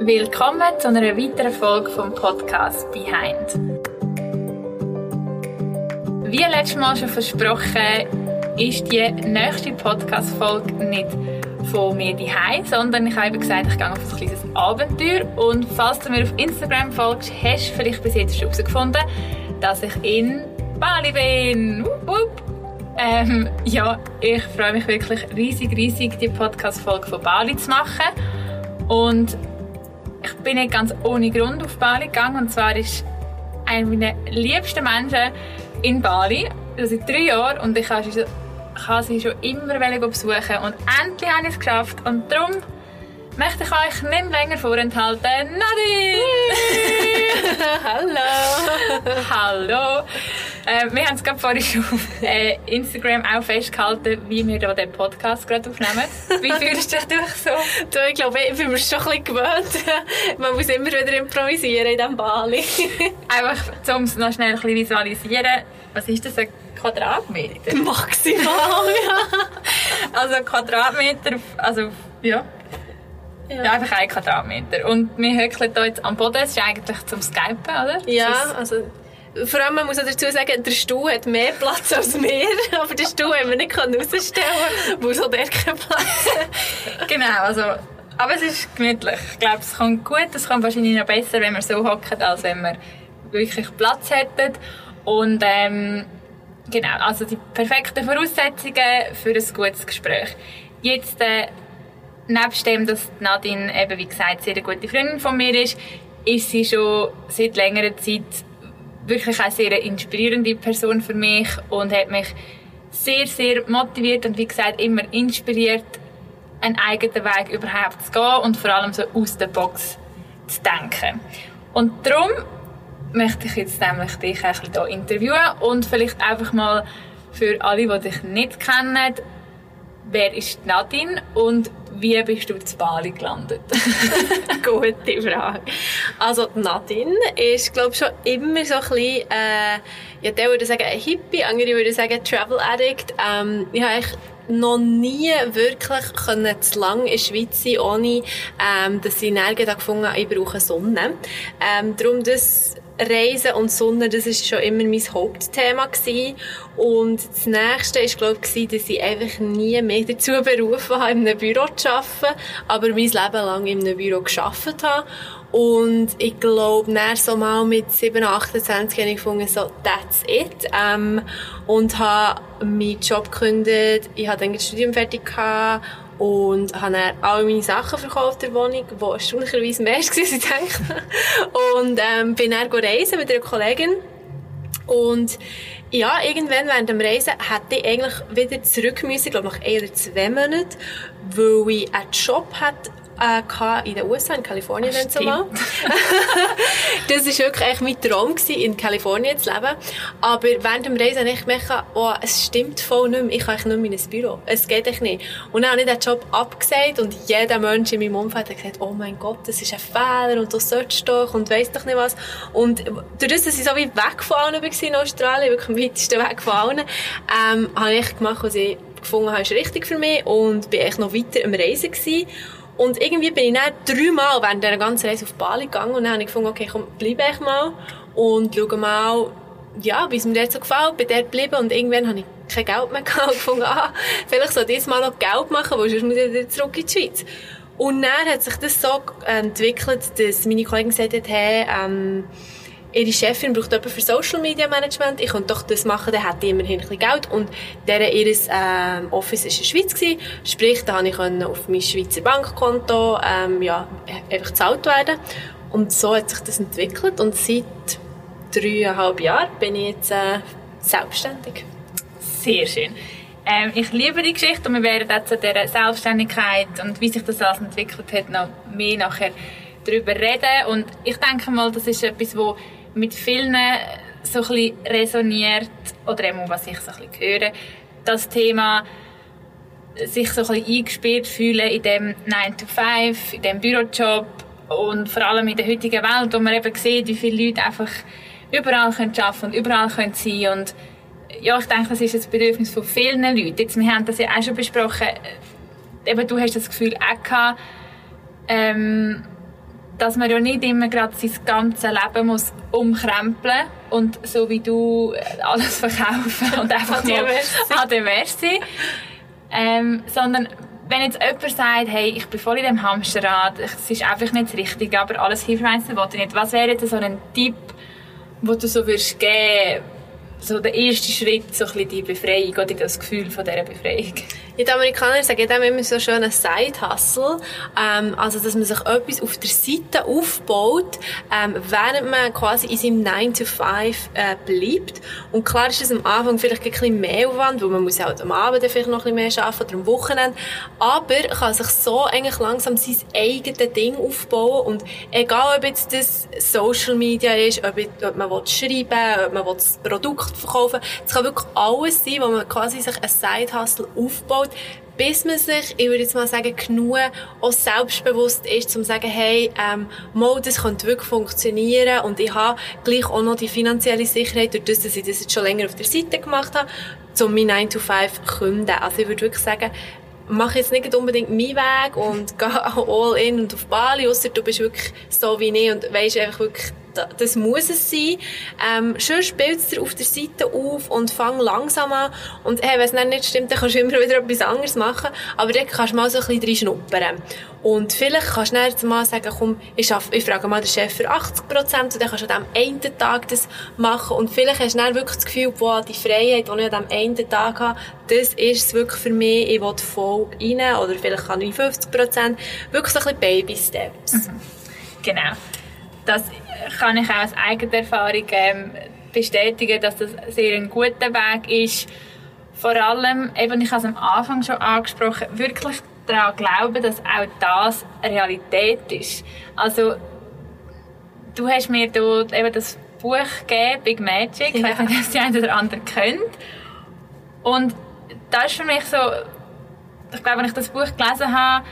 Willkommen zu einer weiteren Folge vom Podcast Behind. Wie letztes Mal schon versprochen, ist die nächste Podcast-Folge nicht von mir daheim, sondern ich habe gesagt, ich gehe auf ein kleines Abenteuer. Und falls du mir auf Instagram folgst, hast du vielleicht bis jetzt herausgefunden, dass ich in Bali bin. Wupp, wupp. Ähm, ja, ich freue mich wirklich riesig, riesig, die Podcast-Folge von Bali zu machen. Und bin nicht ganz ohne Grund auf Bali gegangen. Und zwar ist einer meiner liebsten Menschen in Bali, also seit drei Jahren. Und ich ich habe sie schon immer besuchen und endlich habe ich es geschafft. Und darum möchte ich euch nicht länger vorenthalten. Nadine! Hallo! Hallo! Äh, wir haben es gerade vorhin schon auf äh, Instagram auch festgehalten, wie wir hier den Podcast gerade aufnehmen. Wie fühlst du dich so? Du, ich glaube, ich bin mir schon ein bisschen gewöhnt. Man muss immer wieder improvisieren in diesem Bali. Einfach, um es noch schnell ein bisschen visualisieren. Was ist das, ein Quadratmeter? Maximal, ja. Also Quadratmeter, also ja. Ja. ja. einfach ein Quadratmeter. Und wir hückeln hier jetzt am Boden. Das ist eigentlich zum Skypen, oder? Ja, also vor allem, man muss auch dazu sagen, der Stuhl hat mehr Platz als wir, aber den Stuhl haben wir nicht rausstellen weil so der keinen Platz Genau, also, aber es ist gemütlich. Ich glaube, es kommt gut, es kommt wahrscheinlich noch besser, wenn wir so hocken, als wenn wir wirklich Platz hätten. Und ähm, genau, also die perfekten Voraussetzungen für ein gutes Gespräch. Jetzt, äh, nebst dem, dass Nadine eben, wie gesagt, sehr eine gute Freundin von mir ist, ist sie schon seit längerer Zeit wirklich eine sehr inspirierende Person für mich und hat mich sehr, sehr motiviert und wie gesagt immer inspiriert, einen eigenen Weg überhaupt zu gehen und vor allem so aus der Box zu denken. Und darum möchte ich jetzt nämlich dich ein bisschen hier interviewen und vielleicht einfach mal für alle, die dich nicht kennen, wer ist Nadine und wie bist du zu Bali gelandet? Gute Frage. Also Nadine ist, glaube ich, schon immer so ein bisschen, äh, ja, der würde sagen ein Hippie, andere würde sagen Travel Addict. Ähm, ich habe noch nie wirklich können zu lang in der Schweiz sein, ohne ähm, dass ich nirgends gefunden habe, ich brauche Sonne. Ähm, darum das Reisen und Sonne, das ist schon immer mein Hauptthema gewesen. Und das nächste ist, glaube ich, dass ich einfach nie mehr dazu berufen habe, in einem Büro zu arbeiten, aber mein Leben lang in einem Büro gearbeitet habe. Und ich glaube, nach so mal mit 7, 28 habe ich gefunden, so, that's it. Ähm, und habe meinen Job gekündigt. Ich hatte dann das Studium fertig gehabt und habe dann alle meine Sachen verkauft der Wohnung, die erstaunlicherweise mehr war, als ich dachte. Und ähm, bin dann reisen mit einer Kollegin. Und ja, irgendwann während dem Reisen hätte ich eigentlich wieder zurück müssen, glaube nach ein oder zwei Monaten, weil ich einen Job hatte äh, in den USA, in Kalifornien dann zumal. das war wirklich mein Traum, gewesen, in Kalifornien zu leben. Aber während dem Reisen habe ich gemerkt, oh, es stimmt voll nicht mehr, ich kann nicht mehr in ein Büro. Es geht echt nicht. Und dann habe ich den Job abgesagt und jeder Mensch in meinem Umfeld hat gesagt, oh mein Gott, das ist ein Fehler und du sollst doch und weiss doch nicht was. Und dadurch, dass ich so wie weg von allen war in Australien, wirklich am weitesten weg von allen, ähm, habe ich gemacht, was ich gefunden habe, ist richtig für mich und bin echt noch weiter am Reisen gewesen. Und irgendwie bin ich dann dreimal während dieser ganzen Reise auf Bali gegangen und dann habe ich gefunden, okay, komm, bleibe ich mal und schaue mal, ja, wie es mir dort so gefällt, bin dort geblieben und irgendwann habe ich kein Geld mehr gehabt und gefunden, ah, vielleicht soll ich mal noch Geld machen, weil sonst muss ich wieder zurück in die Schweiz. Und dann hat sich das so entwickelt, dass meine Kollegen gesagt haben, hey, ähm, ihre Chefin braucht jemanden für Social Media Management, ich könnte doch das machen, dann hätte ich immerhin ein bisschen Geld. Und deren ihres ähm, Office war in der Schweiz, gewesen. sprich, da konnte ich auf mein Schweizer Bankkonto ähm, ja, einfach gezahlt werden. Und so hat sich das entwickelt und seit dreieinhalb Jahren bin ich jetzt äh, selbstständig. Sehr schön. Ähm, ich liebe die Geschichte und wir werden jetzt zu dieser Selbstständigkeit und wie sich das alles entwickelt hat, noch mehr nachher darüber reden. Und ich denke mal, das ist etwas, wo mit vielen so ein resoniert, oder eben, was ich so ein bisschen höre, das Thema sich so ein bisschen eingespielt fühlen in dem 9 to 5, in dem Bürojob und vor allem in der heutigen Welt, wo man eben sieht, wie viele Leute einfach überall können arbeiten und überall können sein und ja, ich denke, das ist das Bedürfnis von vielen Leuten. Jetzt, wir haben das ja auch schon besprochen, eben du hast das Gefühl auch gehabt, ähm, dass man ja nicht immer gerade sein ganzes Leben muss umkrempeln und so wie du äh, alles verkaufen und einfach mal advers sein. Ähm, sondern wenn jetzt jemand sagt, hey, ich bin voll in dem Hamsterrad, es ist einfach nicht das Richtige, aber alles hilft mir nicht, was wäre jetzt so ein Tipp, den du so würdest geben so der erste Schritt, so ein bisschen die Befreiung oder das Gefühl von dieser Befreiung? Die Amerikaner sagen dem immer so schön einen Side-Hustle. Ähm, also, dass man sich etwas auf der Seite aufbaut, ähm, während man quasi in seinem 9 to 5 äh, bleibt. Und klar ist es am Anfang vielleicht ein bisschen mehr Aufwand, weil man muss halt am Abend vielleicht noch ein bisschen mehr arbeiten oder am Wochenende. Aber kann sich so eigentlich langsam sein eigenes Ding aufbauen. Und egal, ob jetzt das Social Media ist, ob, ob man schreiben will, ob man das Produkt verkaufen will, es kann wirklich alles sein, wo man quasi sich ein Side-Hustle aufbaut aufgebaut, bis man sich, ich würde jetzt mal sagen, genug auch selbstbewusst ist, um zu sagen, hey, ähm, mal, das könnte wirklich funktionieren und ich habe gleich auch noch die finanzielle Sicherheit, durch das, dass ich das jetzt schon länger auf der Seite gemacht habe, um mein 9 to 5 zu künden. Also ich würde wirklich sagen, mach jetzt nicht unbedingt meinen Weg und geh all in und auf Bali, außer du bist wirklich so wie ich und weisst einfach wirklich, das muss es sein. Ähm, schon spielst du auf der Seite auf und fang langsam an. Und hey, wenn es nicht stimmt, dann kannst du immer wieder etwas anderes machen. Aber dann kannst du mal so ein bisschen schnuppern. Und vielleicht kannst du dann mal sagen, komm, ich, schaff, ich frage mal den Chef für 80 Prozent und dann kannst du an diesem einen Tag das machen. Und vielleicht hast du dann wirklich das Gefühl, boah, die Freiheit, die ich an diesem einen Tag habe, das ist es wirklich für mich, ich will voll rein. Oder vielleicht kann ich 50 Prozent. Wirklich so ein bisschen Baby-Steps. Mhm. Genau. Das kann ich auch aus eigener Erfahrung ähm, bestätigen, dass das sehr ein guter Weg ist. Vor allem, eben, ich habe es am Anfang schon angesprochen, wirklich daran glauben, dass auch das Realität ist. Also, du hast mir dort eben das Buch gegeben, Big Magic, ja. ich weiß nicht, ob die eine oder andere kennt. Und das ist für mich so, ich glaube, wenn ich das Buch gelesen habe,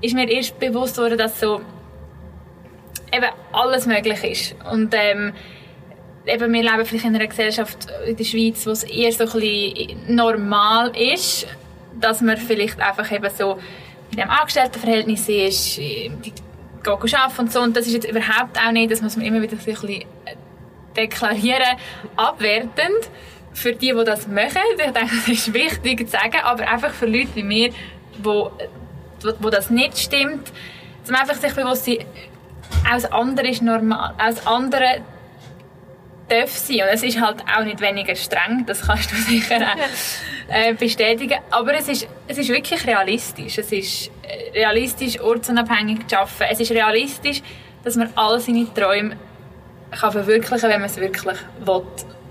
ist mir erst bewusst worden, dass so eben alles möglich ist. Und ähm, eben, wir leben vielleicht in einer Gesellschaft in der Schweiz, wo es eher so ein bisschen normal ist, dass man vielleicht einfach eben so in einem Angestelltenverhältnis ist, die gehen arbeiten und so. Und das ist jetzt überhaupt auch nicht, das muss man immer wieder so ein bisschen deklarieren, abwertend für die, die das machen. Ich denke, das ist wichtig zu sagen, aber einfach für Leute wie mir, wo, wo das nicht stimmt, man einfach sich bewusst sein, alles andere ist normal. Alles andere darf sein. Und es ist halt auch nicht weniger streng, das kannst du sicher auch äh, bestätigen. Aber es ist, es ist wirklich realistisch. Es ist äh, realistisch, ortsunabhängig zu arbeiten. Es ist realistisch, dass man all seine Träume kann verwirklichen kann, wenn man es wirklich will.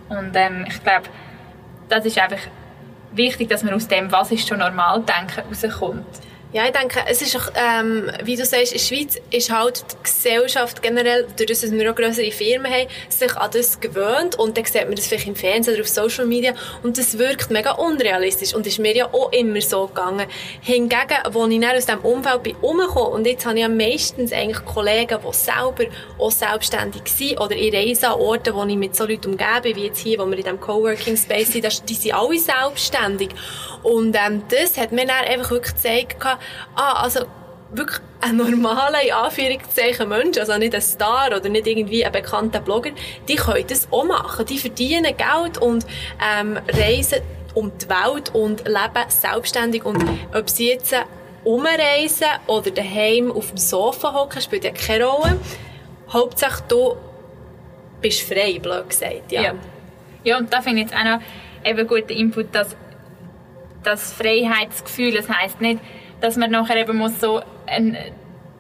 Und ähm, ich glaube, das ist einfach wichtig, dass man aus dem, was ist schon normal denken, rauskommt. Ja, ich denke, es ist auch, ähm, wie du sagst, in der Schweiz ist halt die Gesellschaft generell, dadurch, dass wir auch größere Firmen haben, sich an das gewöhnt und dann sieht man das vielleicht im Fernsehen oder auf Social Media und das wirkt mega unrealistisch und ist mir ja auch immer so gegangen. Hingegen, als ich dann aus diesem Umfeld bin umgekommen und jetzt habe ich ja meistens eigentlich Kollegen, die selber auch selbstständig sind oder ich reise an Orten, wo ich mit so Leuten umgebe, wie jetzt hier, wo wir in diesem Coworking Space sind, die sind alle selbstständig und ähm, das hat mir dann einfach wirklich gezeigt, ah, also wirklich ein normaler, in Anführungszeichen, Mensch, also nicht ein Star oder nicht irgendwie ein bekannter Blogger, die können das auch machen. Die verdienen Geld und ähm, reisen um die Welt und leben selbstständig. Und ob sie jetzt umreisen oder daheim auf dem Sofa hocken, spielt ja keine Rolle. Hauptsache, du bist frei, blöd gesagt. Ja, ja. ja und da finde ich jetzt auch noch eben guten Input, dass das Freiheitsgefühl, das heisst nicht, dass man nachher eben muss so ein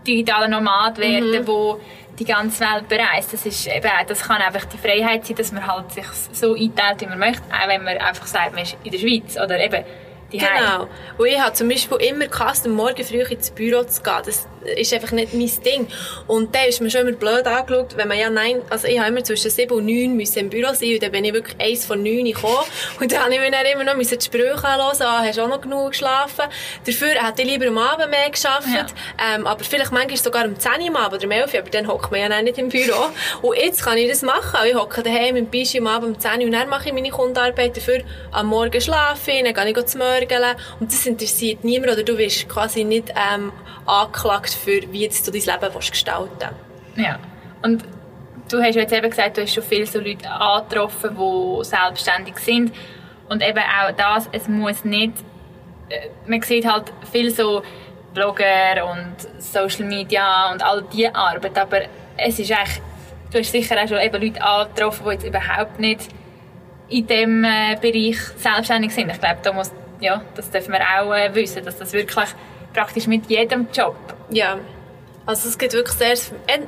digitaler Nomad werden, mhm. wo die ganze Welt bereist. Das ist eben, das kann einfach die Freiheit sein, dass man halt sich so einteilt, wie man möchte, auch wenn man einfach sagt, man ist in der Schweiz oder eben die Genau. Und ich habe zum Beispiel immer gehasst, am Morgen früh ins Büro zu gehen. Das ist einfach nicht mein Ding. Und da ist mir schon immer blöd angeschaut, wenn man ja nein, also ich habe immer zwischen sieben und neun müssen im Büro sein und dann bin ich wirklich eins von neun gekommen. Und dann habe ich mir dann immer noch die Sprüche hören, ah, hast du auch noch genug geschlafen. Dafür hätte ich lieber am Abend mehr geschafft. Ja. Ähm, aber vielleicht manchmal sogar um 10 Uhr am Abend oder um 11 Uhr, aber dann hockt man ja nicht im Büro. Und jetzt kann ich das machen. Ich hocke daheim im Bischi am Abend um 10 Uhr und dann mache ich meine Kundenarbeit. Dafür am Morgen schlafen, dann gehe ich zum Mörgeln. Und das interessiert niemand oder du wirst quasi nicht ähm, angeklagt Markt, für wie jetzt du dein Leben willst gestalten Ja. Und du hast jetzt eben gesagt, du hast schon viele so Leute angetroffen, die selbstständig sind. Und eben auch das, es muss nicht, äh, man sieht halt viel so Blogger und Social Media und all diese Arbeit, aber es ist eigentlich, du hast sicher auch schon eben Leute angetroffen, die jetzt überhaupt nicht in diesem äh, Bereich selbstständig sind. Ich glaube, da muss, ja, das dürfen wir auch äh, wissen, dass das wirklich praktisch mit jedem Job ja. Also es gibt wirklich sehr,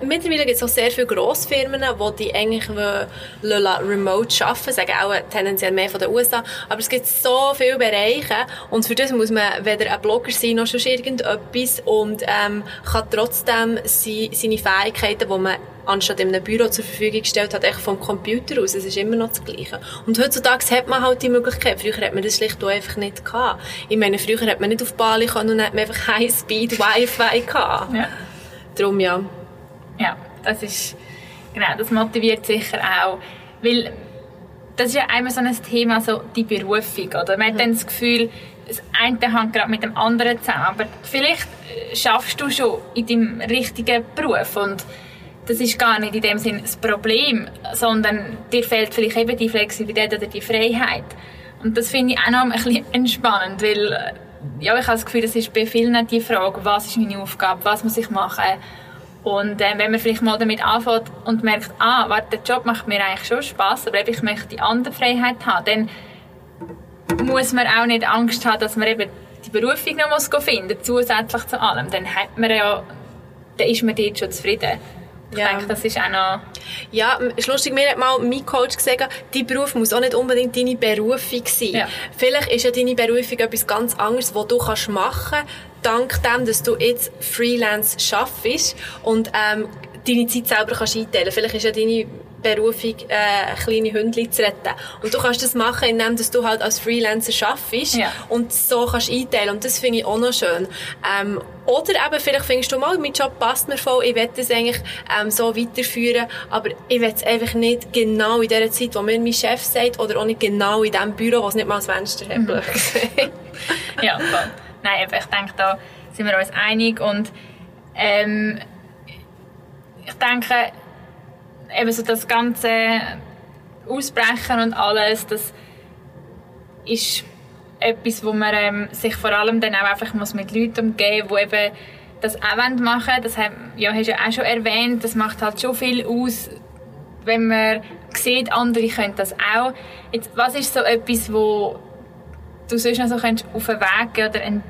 mittlerweile gibt es auch sehr viele Grossfirmen, die die eigentlich remote arbeiten, sagen auch tendenziell mehr von den USA, aber es gibt so viele Bereiche und für das muss man weder ein Blogger sein, noch schon irgendetwas und ähm, kann trotzdem seine Fähigkeiten, die man anstatt in einem Büro zur Verfügung gestellt hat, echt vom Computer aus. Es ist immer noch das Gleiche. Und heutzutage hat man halt die Möglichkeit. Früher hat man das schlicht einfach nicht gehabt. Ich meine, früher hat man nicht auf Bali können und hat man einfach High-Speed Wi-Fi gehabt. Ja. Darum ja. Ja, das ist, genau, das motiviert sicher auch. Weil, das ist ja einmal so ein Thema, so die Berufung, oder? Man mhm. hat dann das Gefühl, das eine hängt gerade mit dem anderen zusammen. Aber vielleicht äh, schaffst du schon in deinem richtigen Beruf und das ist gar nicht in dem Sinne das Problem, sondern dir fehlt vielleicht eben die Flexibilität oder die Freiheit. Und das finde ich auch noch ein bisschen entspannend, weil äh, ja, ich habe das Gefühl, es ist bei vielen die Frage, was ist meine Aufgabe, was muss ich machen. Und äh, wenn man vielleicht mal damit anfängt und merkt, ah, warte, der Job macht mir eigentlich schon Spaß, aber ich möchte die andere Freiheit haben, dann muss man auch nicht Angst haben, dass man eben die Berufung noch muss finden muss, zusätzlich zu allem. Dann hat man ja, dann ist man dort schon zufrieden. Ich ja. denke, das ist auch noch... Ja, ist lustig, mir hat mal mein Coach gesagt, dein Beruf muss auch nicht unbedingt deine Berufung sein. Ja. Vielleicht ist ja deine Berufung etwas ganz anderes, was du kannst machen kannst, dank dem, dass du jetzt Freelance schaffst und ähm, deine Zeit selber kannst einteilen. Vielleicht ist ja deine Berufung, äh, kleine Hündchen zu retten. Und du kannst das machen, indem du halt als Freelancer schaffst ja. und so kannst einteilen. Und das finde ich auch noch schön. Ähm, oder eben, vielleicht findest du mal, mein Job passt mir voll, ich will das eigentlich ähm, so weiterführen, aber ich will es einfach nicht genau in der Zeit, wo mir mein Chef sagt, oder auch nicht genau in dem Büro, wo es nicht mal ein Fenster hat, mhm. Ja, voll. Nein, ich denke, da sind wir uns einig und ähm, ich denke, eben so das ganze Ausbrechen und alles, das ist etwas, wo man ähm, sich vor allem dann auch einfach muss mit Leuten umgeben muss, die eben das auch machen. Das haben, ja, hast du ja auch schon erwähnt, das macht halt schon viel aus, wenn man sieht, andere können das auch. Jetzt, was ist so etwas, wo du sonst noch so könntest auf den Weg gehen oder ein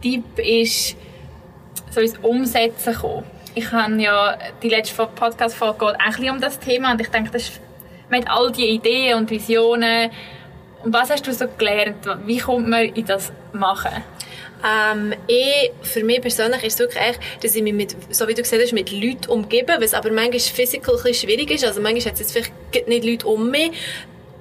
Tipp ist, so ins Umsetzen kommen? Ich habe ja die letzte Podcast-Folge auch ein um das Thema und ich denke, das ist, mit all die Ideen und Visionen. Und was hast du so gelernt? Wie kommt man in das Machen? Ähm, ich, für mich persönlich ist es wirklich echt, dass ich mich mit, so wie du gesagt hast, mit Leuten umgebe, was aber manchmal physical ein schwierig ist. Also manchmal hat es jetzt vielleicht nicht Leute um mich,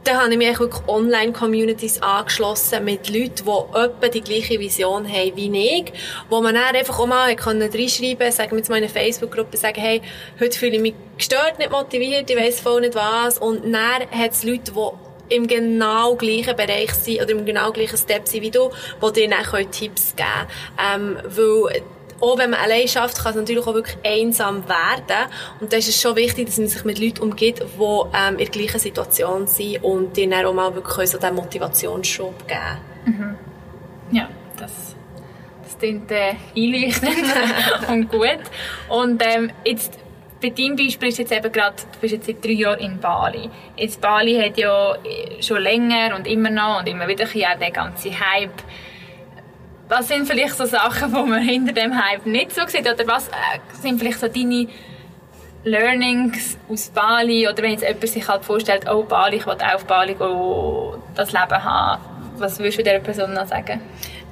dann habe ich mich wirklich Online-Communities angeschlossen mit Leuten, die etwa die gleiche Vision haben wie ich, wo man dann einfach auch mal reinschreiben konnte, sagen wir jetzt mal Facebook-Gruppe, sagen, hey, heute fühle ich mich gestört, nicht motiviert, ich weiss voll nicht was. Und dann hat es Leute, die im genau gleichen Bereich sind oder im genau gleichen Step sind wie du, die dir dann Tipps geben können. Ähm, weil auch wenn man allein schafft, kann es natürlich auch wirklich einsam werden. Und da ist es schon wichtig, dass man sich mit Leuten umgeht, die ähm, in der gleichen Situation sind und ihnen dann auch mal wirklich so diesen Motivationsschub geben mhm. Ja, das, das klingt äh, einleuchtend und gut. Und ähm, jetzt bei deinem Beispiel ist jetzt eben gerade, du bist jetzt seit drei Jahren in Bali. Jetzt Bali hat ja schon länger und immer noch und immer wieder den ganzen Hype was sind vielleicht so Sachen, die man hinter dem Hype nicht so sieht? Oder was äh, sind vielleicht so deine Learnings aus Bali? Oder wenn jetzt jemand sich halt vorstellt, oh Bali, ich will auch auf Bali gehen, das Leben haben. Was würdest du dieser Person noch sagen?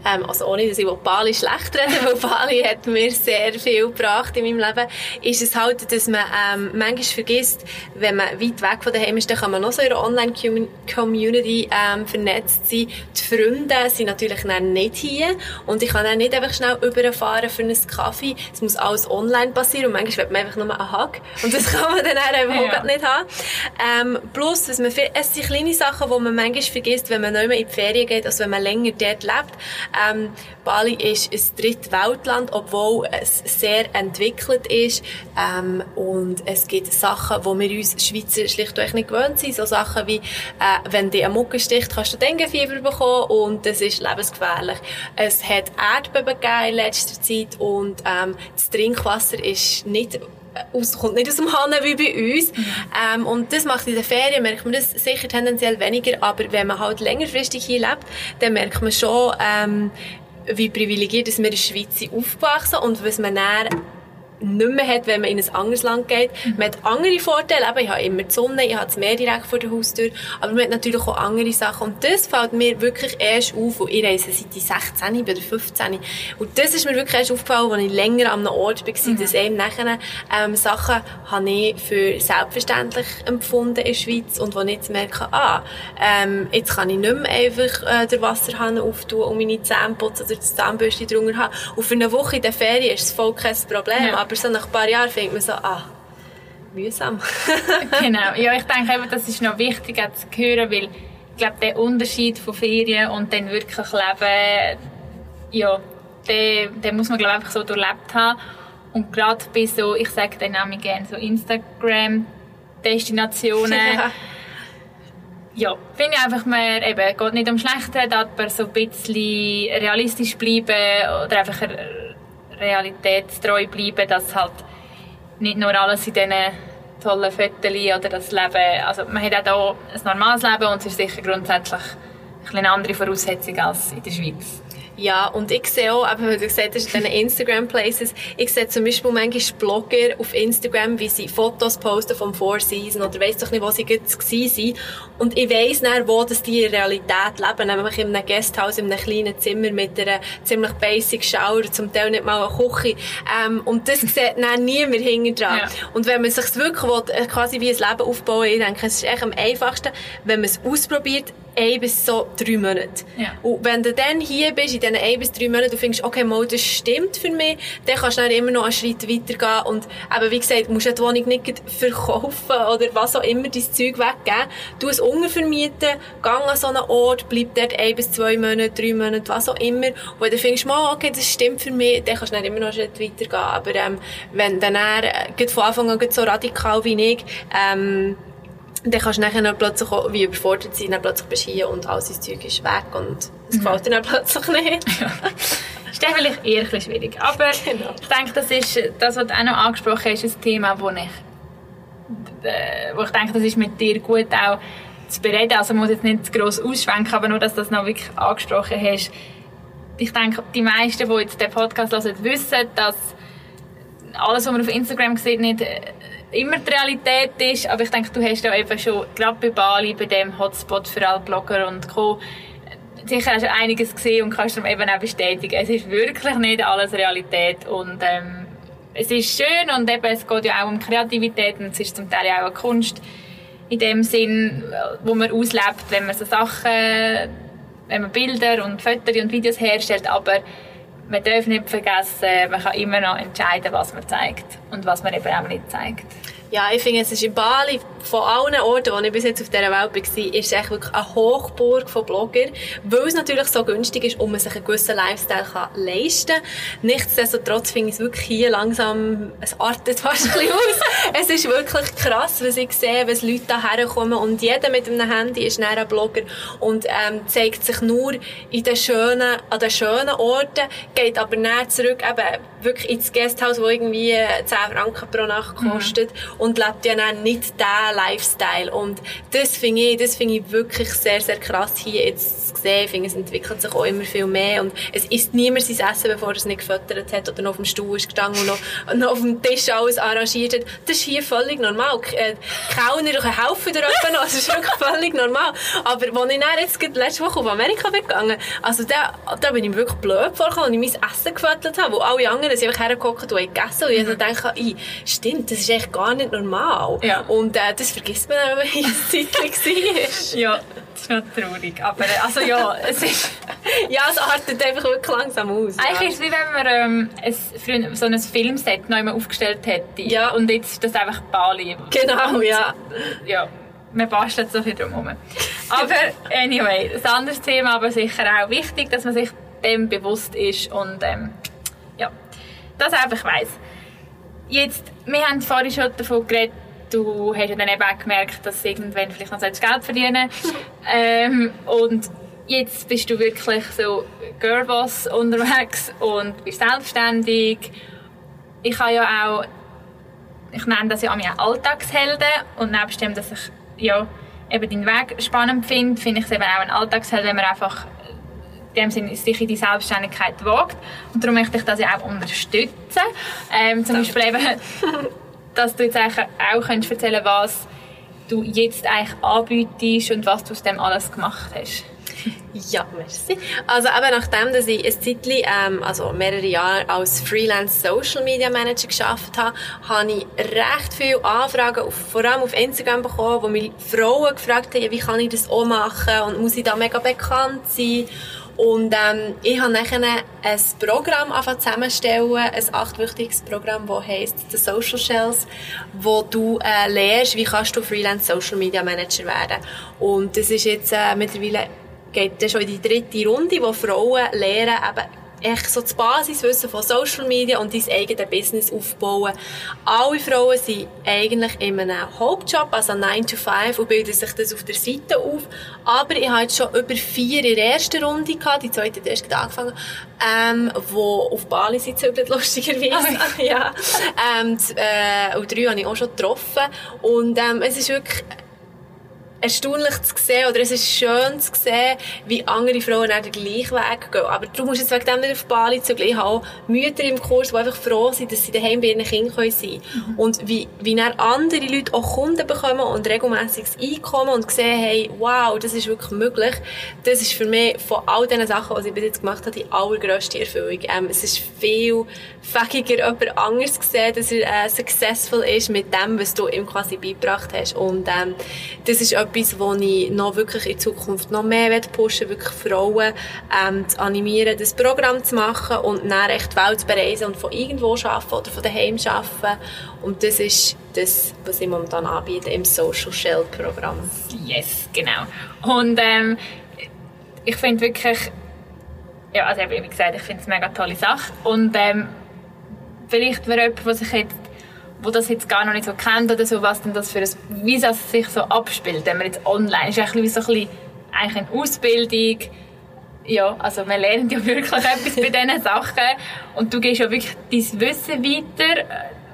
Ähm, also ohne, dass ich Bali schlecht rede, weil Bali hat mir sehr viel gebracht in meinem Leben, ist es halt, dass man ähm, manchmal vergisst, wenn man weit weg von daheim ist, dann kann man noch so in einer Online-Community ähm, vernetzt sein. Die Freunde sind natürlich dann nicht hier und ich kann dann nicht einfach schnell überfahren für einen Kaffee. Es muss alles online passieren und manchmal will man einfach nur einen Hug und das kann man dann einfach ja. nicht haben. Ähm, plus, was man, es sind kleine Sachen, die man manchmal vergisst, wenn man nicht mehr in die Ferien geht, also wenn man länger dort lebt. Ähm, Bali ist ein Drittweltland, obwohl es sehr entwickelt ist. Ähm, und es gibt Sachen, wo wir uns Schweizer schlichtweg nicht gewöhnt sind. So Sachen wie, äh, wenn dir eine Mucke sticht, kannst du Denguefieber bekommen und das ist lebensgefährlich. Es hat Erdbeben gegeben in letzter Zeit und ähm, das Trinkwasser ist nicht aus, kommt nicht aus dem Hahn wie bei uns. Mhm. Ähm, und das macht in den Ferien, merkt man das sicher tendenziell weniger, aber wenn man halt längerfristig hier lebt, dann merkt man schon, ähm, wie privilegiert dass wir in der Schweiz sind aufgewachsen und was man dann nicht mehr hat, wenn man in ein anderes Land geht. Mhm. Man hat andere Vorteile, eben, ich habe immer die Sonne, ich habe das Meer direkt vor der Haustür, aber man hat natürlich auch andere Sachen. Und das fällt mir wirklich erst auf, und ich reise seit ich 16 oder 15 und das ist mir wirklich erst aufgefallen, als ich länger an einem Ort war, mhm. dass eben nachher ähm, Sachen habe ich für selbstverständlich empfunden in der Schweiz und wo ich jetzt merke, ah, ähm, jetzt kann ich nicht mehr einfach äh, den Wasserhahn auftun und meine Zähne putzen oder das Zahnbürste drunter haben und für eine Woche in der Ferien ist es voll kein Problem, ja aber so nach ein paar Jahren fängt man so an. Mühsam. genau. Ja, ich denke eben, das ist noch wichtig zu hören, weil ich glaube, der Unterschied von Ferien und dann wirklich Leben, ja, den, den muss man glaube einfach so durchlebt haben. Und gerade bei so, ich sage dann auch gerne so Instagram-Destinationen, ja. ja, finde ich einfach, man eben, geht nicht um Schlechte, da man so ein bisschen realistisch bleiben oder einfach realitätstreu bleiben, dass halt nicht nur alles in diesen tollen Fotos oder das Leben, also man hat auch hier ein normales Leben und es ist sicher grundsätzlich eine andere Voraussetzung als in der Schweiz. Ja, und ich sehe auch, eben, weil du gesagt hast, in diesen Instagram-Places, ich sehe zum Beispiel manchmal Blogger auf Instagram, wie sie Fotos posten vom Four Seasons oder weiss doch nicht, wo sie jetzt waren. Und ich weiss dann, wo das die in Realität leben, nämlich in einem Gasthaus, in einem kleinen Zimmer mit einer ziemlich basic Shower, zum Teil nicht mal eine Küche. Ähm, und das sieht dann niemand hinten dran. Ja. Und wenn man sich wirklich will, äh, quasi wie ein Leben aufbauen ich denke, es ist echt am einfachsten, wenn man es ausprobiert, ein bis so drei Monate. Ja. Und wenn du dann hier bist, in diesen ein bis drei Monaten, du findest, okay, mal, das stimmt für mich, dann kannst du dann immer noch einen Schritt weitergehen und eben, wie gesagt, musst du die Wohnung nicht verkaufen oder was auch immer, dein Zeug weggeben. Du es untervermieten, geh an so einen Ort, bleib dort ein bis zwei Monate, drei Monate, was auch immer. Und wenn du findest, mal, okay, das stimmt für mich, dann kannst du dann immer noch einen Schritt weitergehen. Aber ähm, wenn dann, dann äh, von Anfang an so radikal wie ich, ähm, dann kannst du nachher plötzlich auch, wie überfordert sein, dann plötzlich bist du hier und all sein Zeug ist weg und es mhm. gefällt dir dann plötzlich nicht. Ja. ist dann vielleicht eher ein schwierig. Aber genau. ich denke, das ist, das, was du auch noch angesprochen hast, ein Thema, wo ich, äh, wo ich denke, das ist mit dir gut auch zu bereden. Also muss jetzt nicht zu gross ausschwenken, aber nur, dass du das noch wirklich angesprochen hast. Ich denke, die meisten, die jetzt den Podcast hören, wissen, dass alles, was man auf Instagram sieht, nicht immer die Realität ist. Aber ich denke, du hast ja eben schon, gerade bei Bali, bei dem Hotspot für alle Blogger und Co., sicher hast du einiges gesehen und kannst dann eben auch bestätigen, es ist wirklich nicht alles Realität und ähm, es ist schön und eben, es geht ja auch um Kreativität und es ist zum Teil auch eine Kunst in dem Sinn, wo man auslebt, wenn man so Sachen, wenn man Bilder und Fotos und Videos herstellt, aber man darf nicht vergessen, man kann immer noch entscheiden, was man zeigt und was man eben auch nicht zeigt. Ja, ich finde, es ist in Bali, von allen Orten, wo ich bis jetzt auf dieser Welt war, ist es echt wirklich eine Hochburg von Bloggern, weil es natürlich so günstig ist und man sich einen gewissen Lifestyle kann leisten kann. Nichtsdestotrotz finde ich es wirklich hier langsam, es artet fast ein bisschen aus. es ist wirklich krass, was ich sehe, wenn Leute hierher kommen und jeder mit einem Handy ist ein Blogger und ähm, zeigt sich nur in den schönen, an den schönen Orten, geht aber näher zurück eben wirklich ins Gasthaus, das irgendwie 10 Franken pro Nacht mhm. kostet mhm. Und lebt ja dann nicht diesen Lifestyle. Und das finde ich, das finde ich wirklich sehr, sehr krass hier jetzt zu sehen. Ich finde, es entwickelt sich auch immer viel mehr und es isst niemand sein Essen, bevor er es nicht gefüttert hat oder noch auf dem Stuhl ist gestanden und noch, noch auf dem Tisch alles arrangiert hat. Das ist hier völlig normal. Äh, die Kellner helfen dir etwa noch, das ist wirklich völlig normal. Aber als ich dann jetzt letzte Woche auf Amerika bin gegangen, also da, da bin ich wirklich blöd vorgekommen und ich mein Essen gefüttert habe, wo alle anderen sind einfach hergeguckt und haben gegessen und ich mhm. dachte, stimmt, das ist echt gar nicht normal. Ja. Und äh, das vergisst man wenn es Zeitlich war. ja, das ist noch traurig. Aber äh, also ja, es ist... ja, es artet einfach wirklich langsam aus. Eigentlich ja. ist es wie wenn man ähm, ein, so ein Filmset neu aufgestellt hätte. Ja. Und jetzt ist das einfach Bali. Genau, und, ja. Ja, man bastelt so viel drumherum. Aber anyway, ein anderes Thema, aber sicher auch wichtig, dass man sich dem bewusst ist und ähm, ja, das einfach weiss. Jetzt, wir haben vorhin schon davon geredet, du hast ja dann eben auch gemerkt, dass du irgendwann vielleicht noch Geld verdienen ähm, und jetzt bist du wirklich so Girlboss unterwegs und bist selbstständig. Ich habe ja auch, ich nenne das ja auch Alltagshelden und nebst dem, dass ich ja, eben deinen Weg spannend finde, finde ich es eben auch ein Alltagsheld, wenn man einfach in dem Sinne sich in die Selbstständigkeit wagt. Und darum möchte ich das ja auch unterstützen. Ähm, zum Beispiel eben, dass du jetzt auch könntest erzählen was du jetzt eigentlich anbietest und was du aus dem alles gemacht hast. Ja, merci. Also eben nachdem, dass ich ein Zeitchen, ähm, also mehrere Jahre als Freelance Social Media Manager geschafft habe, habe ich recht viele Anfragen, auf, vor allem auf Instagram bekommen, wo mich Frauen gefragt haben, wie kann ich das auch machen und muss ich da mega bekannt sein? Und ähm, ich habe dann ein Programm zusammenstellen, ein achtwüchtiges Programm, das heisst The Social Shells, wo du äh, lernst, wie kannst du Freelance Social Media Manager werden. Und das ist jetzt äh, mittlerweile geht dann schon in die dritte Runde, wo Frauen lernen, eben echt so das Basiswissen von Social Media und dein eigenes Business aufbauen. Alle Frauen sind eigentlich in einem Hauptjob, also 9 to 5, und bilden sich das auf der Seite auf. Aber ich hatte schon über vier in der ersten Runde gehabt, die zweite hat erst angefangen, ähm, wo auf Bali sind zügelt, lustigerweise. Oh. ja. Ähm, äh, und drei habe ich auch schon getroffen. Und ähm, es ist wirklich erstaunlich zu sehen, oder es ist schön zu sehen, wie andere Frauen auch den gleichen Weg gehen. Aber du musst jetzt wegen dem nicht auf Bali zügeln. Ich habe auch Mütter im Kurs, die einfach froh sind, dass sie daheim bei ihren Kindern sein können. Mhm. Und wie, wie dann andere Leute auch Kunden bekommen und regelmäßiges Einkommen und sehen, hey, wow, das ist wirklich möglich. Das ist für mich von all diesen Sachen, die ich bis jetzt gemacht habe, die allergrößte Erfüllung. Ähm, es ist viel fähiger, jemand anderes zu sehen, dass er äh, successful ist mit dem, was du ihm quasi beigebracht hast. Und ähm, das ist wo ich noch wirklich in Zukunft noch mehr pushen will, wirklich Frauen ähm, zu animieren, das Programm zu machen und dann echt die Welt zu bereisen und von irgendwo arbeiten oder von daheim arbeiten. Und das ist das, was ich momentan anbiete im Social Shell Programm. Yes, genau. Und ähm, ich finde wirklich, ja, also wie gesagt, ich finde es eine mega tolle Sache. Und ähm, vielleicht wäre jemand, der sich jetzt wo das jetzt gar noch nicht so kennt oder so, was denn das für ein, wie das sich so abspielt, wenn man jetzt online ist, so ein bisschen, eigentlich eine Ausbildung, ja, also man lernt ja wirklich etwas bei diesen Sachen. Und du gehst ja wirklich dein Wissen weiter,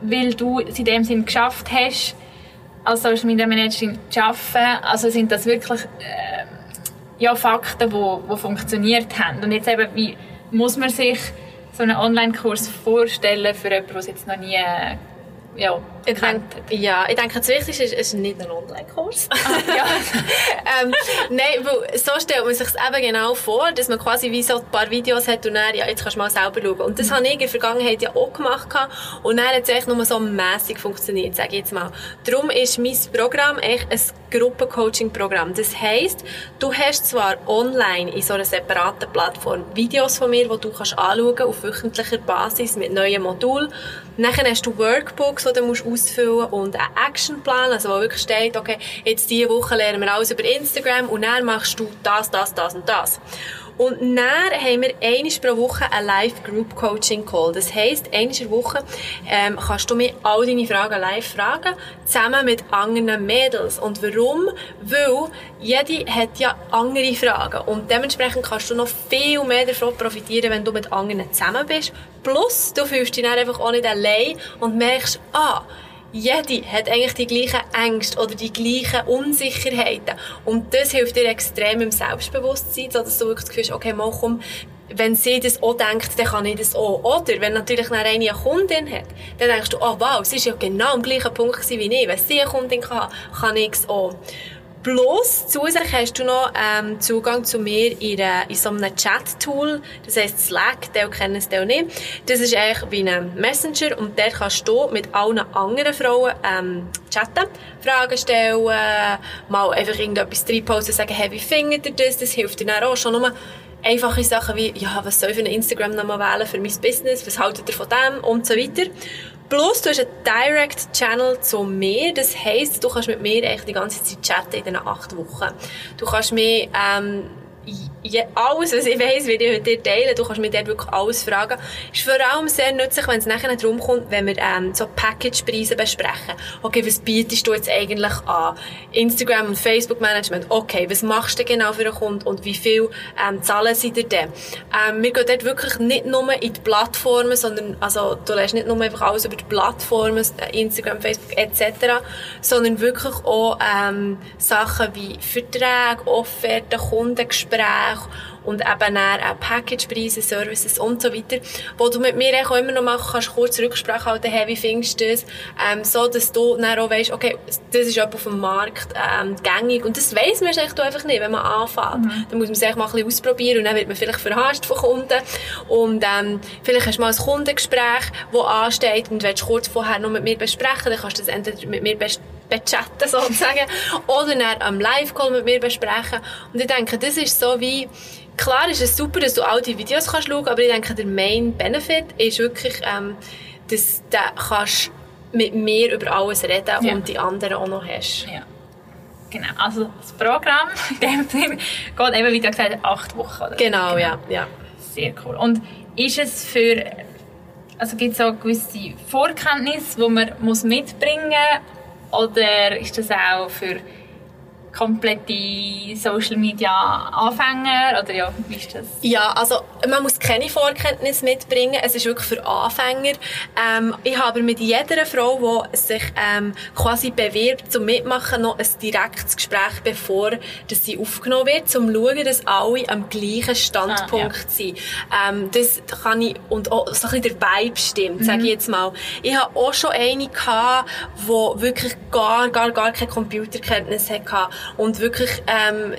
weil du es in dem Sinn geschafft hast, als Social Media Managerin zu arbeiten, also sind das wirklich äh, ja, Fakten, die wo, funktioniert haben. Und jetzt eben, wie muss man sich so einen Online-Kurs vorstellen für jemanden, der es jetzt noch nie ja, ich denke, ja, ich denke, das Wichtigste ist, es ist nicht ein Online-Kurs. Ah, ja. ähm, nein, weil so stellt man sich eben genau vor, dass man quasi wie so ein paar Videos hat und dann, ja, jetzt kannst du mal selber schauen. Und das mhm. habe ich in der Vergangenheit ja auch gemacht und dann hat es eigentlich nur so mässig funktioniert, sage ich jetzt mal. Darum ist mein Programm echt ein Gruppencoaching-Programm. Das heisst, du hast zwar online in so einer separaten Plattform Videos von mir, die du kannst anschauen auf wöchentlicher Basis mit neuen Modulen. Dann hast du Workbooks, die du musst ausfüllen und einen Actionplan, also wo wirklich steht, okay, jetzt diese Woche lernen wir alles über Instagram und dann machst du das, das, das und das. Und dann haben wir einmal pro Woche ein Live-Group-Coaching-Call. Das heisst, einmal pro Woche ähm, kannst du mir all deine Fragen live fragen, zusammen mit anderen Mädels. Und warum? Weil jede hat ja andere Fragen. Und dementsprechend kannst du noch viel mehr davon profitieren, wenn du mit anderen zusammen bist. Plus, du fühlst dich dann einfach auch nicht allein und merkst, ah, jede hat eigentlich die gleichen Ängste oder die gleichen Unsicherheiten. Und das hilft dir extrem im Selbstbewusstsein, so dass du wirklich hast, okay, mal komm, wenn sie das auch denkt, dann kann ich das auch. Oder wenn natürlich eine eine Kundin hat, dann denkst du, oh wow, sie ist ja genau am gleichen Punkt wie ich. Wenn sie eine Kundin kann, kann ich es auch. Plus, zusätzlich hast du noch ähm, Zugang zu mir in, in so einem Chat-Tool, das heisst Slack, der kennen es der nicht. Das ist eigentlich wie ein Messenger und dort kannst du mit allen anderen Frauen ähm, chatten, Fragen stellen, mal einfach irgendetwas reinposten, sagen, hey, wie findet ihr das? Das hilft dir dann auch schon nur einfache Sachen wie, ja, was soll ich für einen Instagram-Namen wählen für mein Business, was haltet ihr von dem und so weiter. Plus, du hast einen Direct Channel zu mir. Das heisst, du kannst mit mir eigentlich die ganze Zeit chatten in diesen acht Wochen. Du kannst mir, ähm, je, alles, was ich weiss, werde ich mit dir teilen. Du kannst mir dort wirklich alles fragen. Ist vor allem sehr nützlich, wenn es nachher darum kommt, wenn wir ähm, so Package-Preise besprechen. Okay, was bietest du jetzt eigentlich an? Instagram und Facebook-Management. Okay, was machst du genau für einen Kunden und wie viel ähm, zahlen sie dir denn? Ähm, wir gehen dort wirklich nicht nur in die Plattformen, sondern also du lässt nicht nur einfach alles über die Plattformen, äh, Instagram, Facebook etc., sondern wirklich auch ähm, Sachen wie Verträge, Offerten, Kundengespräche, und eben auch Packagepreise, Services und so weiter, wo du mit mir auch immer noch machen kannst, kurz Rücksprache halten, hey, wie findest du das, ähm, so dass du dann auch weißt, okay, das ist auf dem Markt ähm, gängig und das weiss man eigentlich einfach nicht, wenn man anfängt. Mhm. Dann muss man sich mal ein bisschen ausprobieren und dann wird man vielleicht verhasst von Kunden und ähm, vielleicht hast du mal ein Kundengespräch, das ansteht und willst kurz vorher noch mit mir besprechen, dann kannst du das entweder mit mir besprechen bechatten sozusagen oder dann am Live-Call mit mir besprechen und ich denke, das ist so wie klar ist es super, dass du all die Videos kannst schauen, aber ich denke, der Main Benefit ist wirklich, ähm, dass du kannst mit mir über alles reden ja. und die anderen auch noch hast. Ja. Genau, also das Programm in dem Sinne geht eben, wie du gesagt hast, acht Wochen. Oder? Genau, genau, ja, ja. Sehr cool. Und ist es für, also gibt es auch gewisse Vorkenntnisse, die man muss mitbringen muss, oder ist das auch für komplette Social Media Anfänger oder ja, wie ist das? Ja, also man muss keine Vorkenntnis mitbringen. Es ist wirklich für Anfänger. Ähm, ich habe mit jeder Frau, die sich ähm, quasi bewirbt zum Mitmachen, noch ein direktes Gespräch, bevor dass sie aufgenommen wird, um zu schauen, dass alle am gleichen Standpunkt ah, ja. sind. Ähm, das kann ich und auch so ein bisschen der Vibe stimmt, mhm. sage ich jetzt mal. Ich habe auch schon eine gehabt, die wirklich gar, gar, gar keine Computerkenntnis hatte und wirklich ähm,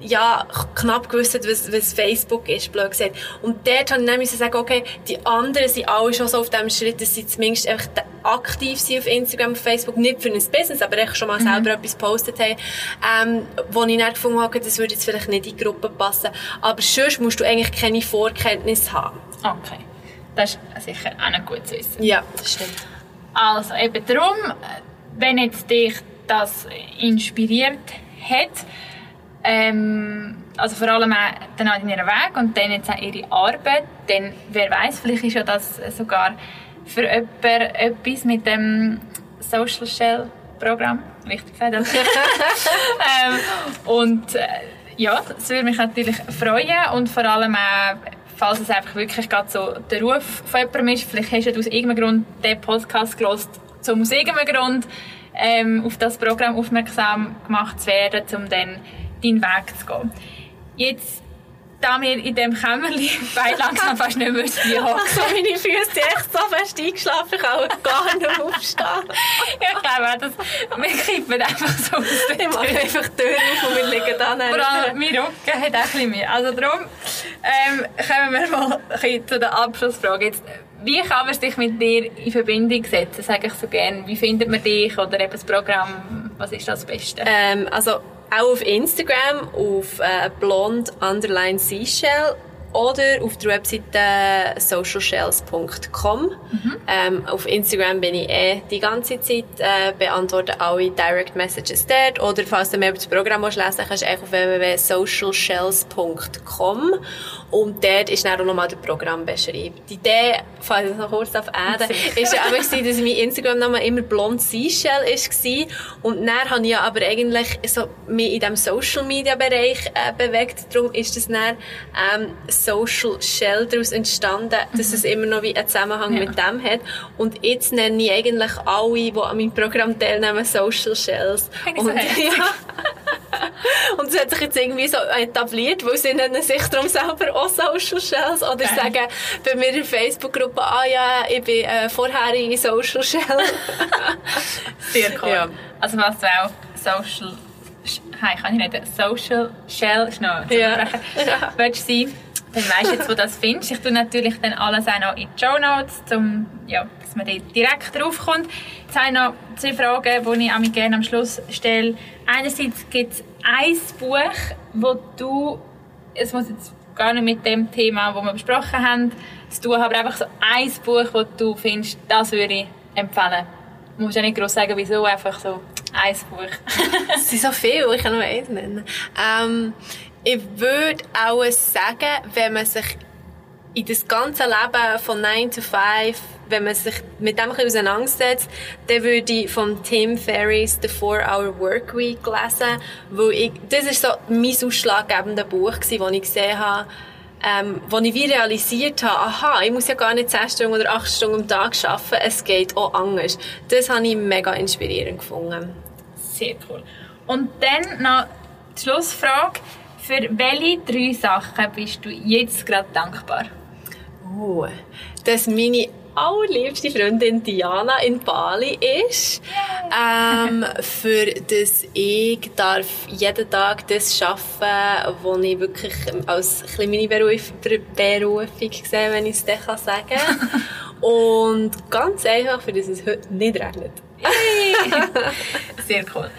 ja, knapp gewusst was, was Facebook ist, blöd gesagt. Und dort habe ich dann sagen, okay, die anderen sind alle schon so auf dem Schritt, dass sie zumindest einfach aktiv sind auf Instagram, auf Facebook, nicht für ein Business, aber echt schon mal mhm. selber etwas gepostet haben, ähm, wo ich dann gefunden habe, das würde jetzt vielleicht nicht in die Gruppe passen. Aber sonst musst du eigentlich keine Vorkenntnis haben. Okay. Das ist sicher auch noch gut zu wissen. Ja, das stimmt. Also eben darum, wenn jetzt dich das inspiriert hat. Ähm, also vor allem auch dann in ihren Weg und dann jetzt auch ihre Arbeit. Dann, wer weiß, vielleicht ist ja das sogar für jemanden etwas mit dem Social Shell Programm. Richtig gesagt. ähm, und äh, ja, das würde mich natürlich freuen und vor allem auch, falls es einfach wirklich gerade so der Ruf von jemandem ist, vielleicht hast du aus irgendeinem Grund den Podcast gelost, zum aus irgendeinem Grund ähm, auf das Programm aufmerksam gemacht zu werden, um dann deinen Weg zu gehen. Jetzt da wir in diesem Kämmerchen beide langsam fast nicht mehr stehen so meine Füße sind echt so fest eingeschlafen, ich kann gar nicht aufstehen. ja, ich glaube dass wir kippen einfach so aus Ich mache einfach die Tür auf und wir liegen da Vor allem mein Rücken hat auch ein bisschen mehr. Also darum ähm, kommen wir mal zu der Abschlussfrage. Jetzt, wie kann man sich mit dir in Verbindung setzen? Sage ich so gerne. Wie findet man dich oder eben das Programm? Was ist das Beste? Ähm, also auch auf Instagram auf äh, blond underline seashell oder auf der Webseite socialshells.com. Mhm. Ähm, auf Instagram bin ich eh die ganze Zeit, äh, beantworte alle Direct Messages dort. Oder falls du mehr über das Programm lesen willst, kannst du auf www.socialshells.com und dort ist dann auch nochmal der Programmbeschreibung. Die Idee, falls ich noch kurz auf Erde, ist ja aber dass mein Instagram-Name immer blond Seashell war. Und dann habe ich ja aber eigentlich so mich in diesem Social-Media-Bereich äh, bewegt. Darum ist das dann ähm, Social Shell daraus entstanden, dass mhm. es immer noch wie einen Zusammenhang ja. mit dem hat. Und jetzt nenne ich eigentlich alle, die an meinem Programm teilnehmen, Social Shells. Und, ja. Und es hat sich jetzt irgendwie so etabliert, weil sie nennen sich darum selber auch Social Shells oder okay. sagen bei mir in der Facebook-Gruppe, ah ja, ich bin äh, vorherige Social Shell. Sehr cool. Ja. Also was du auch Social Hi, kann ich nicht Social Shell schnell ja. ja. Willst du sein? Dann weißt du jetzt, wo du das findest. Ich tue natürlich dann alles auch noch in die Show Notes, um, ja, dass man direkt draufkommt. Jetzt habe ich noch zwei Fragen, die ich mich gerne am Schluss stelle. Einerseits gibt es ein Buch, wo du, es muss jetzt gar nicht mit dem Thema, das wir besprochen haben, zu tun, aber einfach so ein Buch, das du findest, das würde ich empfehlen. Du musst ja nicht groß sagen, wieso, einfach so ein Buch. es sind so viele, ich kann nur eins nennen. Ähm, Ich würde auch sagen, wenn man sich in das ganze Leben von 9 to 5, wenn man sich mit dem ein auseinandersetzt, dann würde ich von Tim Ferriss The 4-Hour Workweek lesen, weil ich, das ist so mein ausschlaggebende Buch das ich gesehen habe, ähm, wo ich wie realisiert habe, aha, ich muss ja gar nicht 10 Stunden oder 8 Stunden am Tag arbeiten, es geht auch anders. Das habe ich mega inspirierend gefunden. Sehr cool. Und dann noch die Schlussfrage. Für welche drei Sachen bist du jetzt gerade dankbar? Oh, dass meine allerliebste Freundin Diana in Bali ist. Ähm, für das ich darf jeden Tag das arbeiten, was ich wirklich als meine Beruf, Berufung sehe, wenn ich es dann sagen kann. Und ganz einfach, für das es heute nicht regnet. Sehr cool.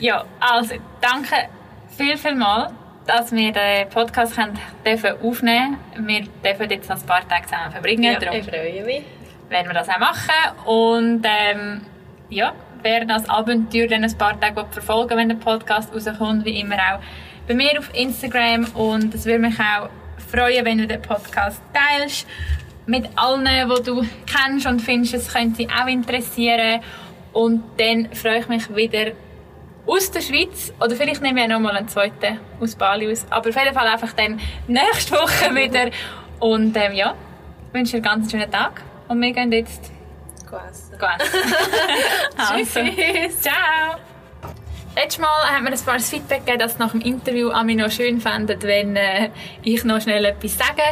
Ja, also danke viel, viel mal dass wir den Podcast können dürfen aufnehmen dürfen. Wir dürfen jetzt noch ein paar Tage zusammen verbringen. Ja, Darum ich freue mich. Werden wir das auch machen. Und ähm, ja, wer das Abenteuer dann ein paar Tage verfolgen wenn der Podcast rauskommt, wie immer auch bei mir auf Instagram. Und es würde mich auch freuen, wenn du den Podcast teilst mit allen, die du kennst und findest, es könnte sie auch interessieren. Und dann freue ich mich wieder aus der Schweiz. Oder vielleicht nehmen wir noch mal einen zweiten aus Bali aus. Aber auf jeden Fall einfach dann nächste Woche wieder. Und ähm, ja, ich wünsche dir einen ganz schönen Tag. Und wir gehen jetzt Gegessen. also, Tschüss. Ciao. Letztes Mal hat mir ein paar Feedback gegeben, dass nach dem Interview an mich noch schön fändet, wenn äh, ich noch schnell etwas sage.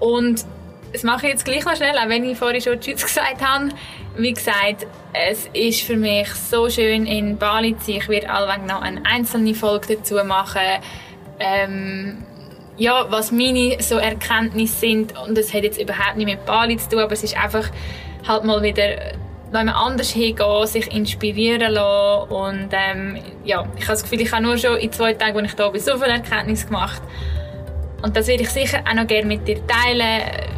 Und das mache ich jetzt gleich noch schnell, auch wenn ich vorhin schon Tschüss gesagt habe. Wie gesagt, es ist für mich so schön in Bali zu sein. Ich werde allweg noch eine einzelne Folge dazu machen. Ähm, ja, was meine so Erkenntnisse sind. Und es hat jetzt überhaupt nicht mit Bali zu tun, aber es ist einfach halt mal wieder noch anders hingehen, sich inspirieren lassen. Und ähm, ja, ich habe das Gefühl, ich habe nur schon in zwei Tagen, als ich da bin, so viele Erkenntnisse gemacht. Und das werde ich sicher auch noch gerne mit dir teilen.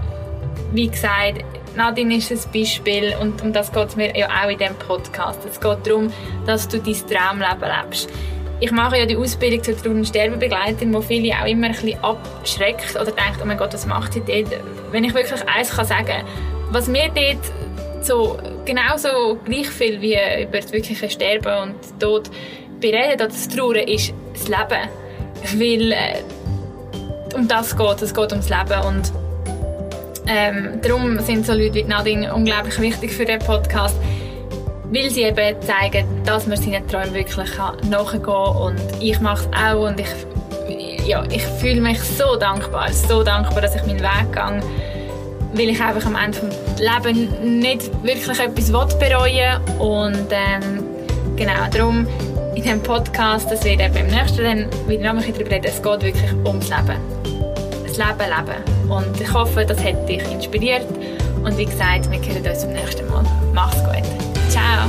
Wie gesagt, Nadine ist ein Beispiel und um das geht es mir ja auch in diesem Podcast. Es geht darum, dass du dein Traumleben lebst. Ich mache ja die Ausbildung zur Trauer- und Sterbebegleiterin, wo viele auch immer ein bisschen abschreckt oder denken, oh mein Gott, was macht sie dort? Wenn ich wirklich eins kann sagen was mir dort so genauso gleich viel wie über das wirkliche Sterben und Tod bereden oder das Trauern ist das Leben. Weil äh, um das geht es, es geht ums Leben und ähm, darum sind so Leute wie Nadine unglaublich wichtig für den Podcast, weil sie eben zeigen, dass man seinen Träumen wirklich nachgehen kann. Und ich mache es auch und ich, ja, ich fühle mich so dankbar, so dankbar, dass ich meinen Weg gehe, weil ich einfach am Ende des Lebens nicht wirklich etwas bereuen. Und ähm, genau, darum in diesem Podcast, das wird eben im nächsten dann wieder noch darüber reden, es geht wirklich ums Leben. Leben leben. Und ich hoffe, das hat dich inspiriert. Und wie gesagt, wir hören uns beim nächsten Mal. Mach's gut. Ciao.